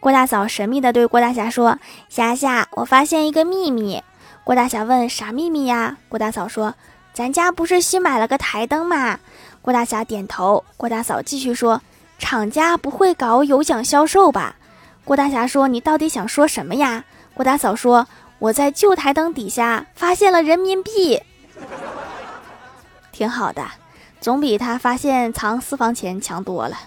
郭大嫂神秘的对郭大侠说霞霞我发现一个秘密。郭大侠问啥秘密呀？郭大嫂说咱家不是新买了个台灯吗？郭大侠点头郭大嫂继续说厂家不会搞有奖销售吧？郭大侠说你到底想说什么呀？郭大嫂说我在旧台灯底下发现了人民币。挺好的总比他发现藏私房钱强多了。